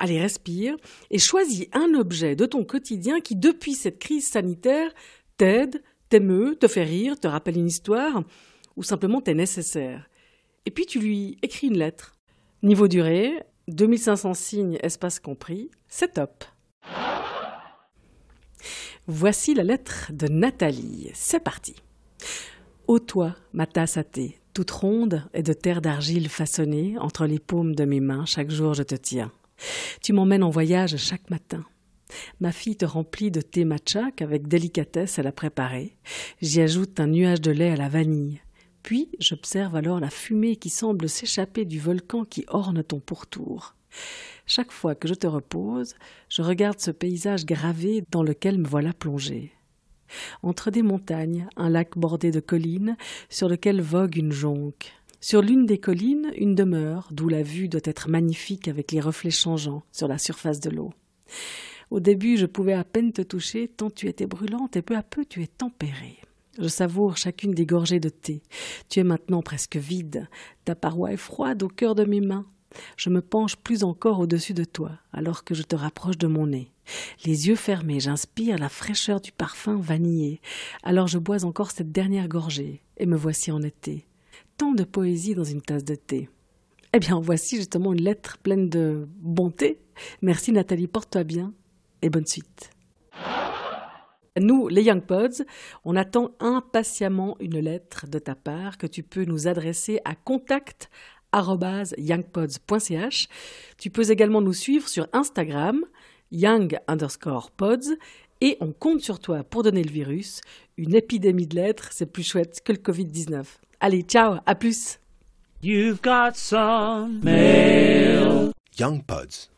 allez, respire, et choisis un objet de ton quotidien qui, depuis cette crise sanitaire, t'aide, t'émeut, te fait rire, te rappelle une histoire, ou simplement t'est nécessaire. Et puis tu lui écris une lettre. Niveau durée, 2500 signes, espace compris, c'est top. Voici la lettre de Nathalie. C'est parti. Ô toi, ma tasse à thé, toute ronde et de terre d'argile façonnée, entre les paumes de mes mains, chaque jour je te tiens. Tu m'emmènes en voyage chaque matin. Ma fille te remplit de thé matcha qu'avec délicatesse elle a préparé. J'y ajoute un nuage de lait à la vanille. Puis j'observe alors la fumée qui semble s'échapper du volcan qui orne ton pourtour. Chaque fois que je te repose, je regarde ce paysage gravé dans lequel me voilà plongé. Entre des montagnes, un lac bordé de collines, sur lequel vogue une jonque. Sur l'une des collines, une demeure, d'où la vue doit être magnifique avec les reflets changeants sur la surface de l'eau. Au début, je pouvais à peine te toucher, tant tu étais brûlante, et peu à peu tu es tempérée. Je savoure chacune des gorgées de thé. Tu es maintenant presque vide. Ta paroi est froide au cœur de mes mains. Je me penche plus encore au-dessus de toi, alors que je te rapproche de mon nez. Les yeux fermés, j'inspire la fraîcheur du parfum vanillé. Alors je bois encore cette dernière gorgée, et me voici en été. Tant de poésie dans une tasse de thé. Eh bien, voici justement une lettre pleine de bonté. Merci Nathalie, porte-toi bien, et bonne suite. Nous, les Young Pods, on attend impatiemment une lettre de ta part que tu peux nous adresser à contact youngpods.ch. Tu peux également nous suivre sur Instagram, young underscore pods, et on compte sur toi pour donner le virus. Une épidémie de lettres, c'est plus chouette que le Covid-19. Allez, ciao, à plus. You've got some mail. Young Pods.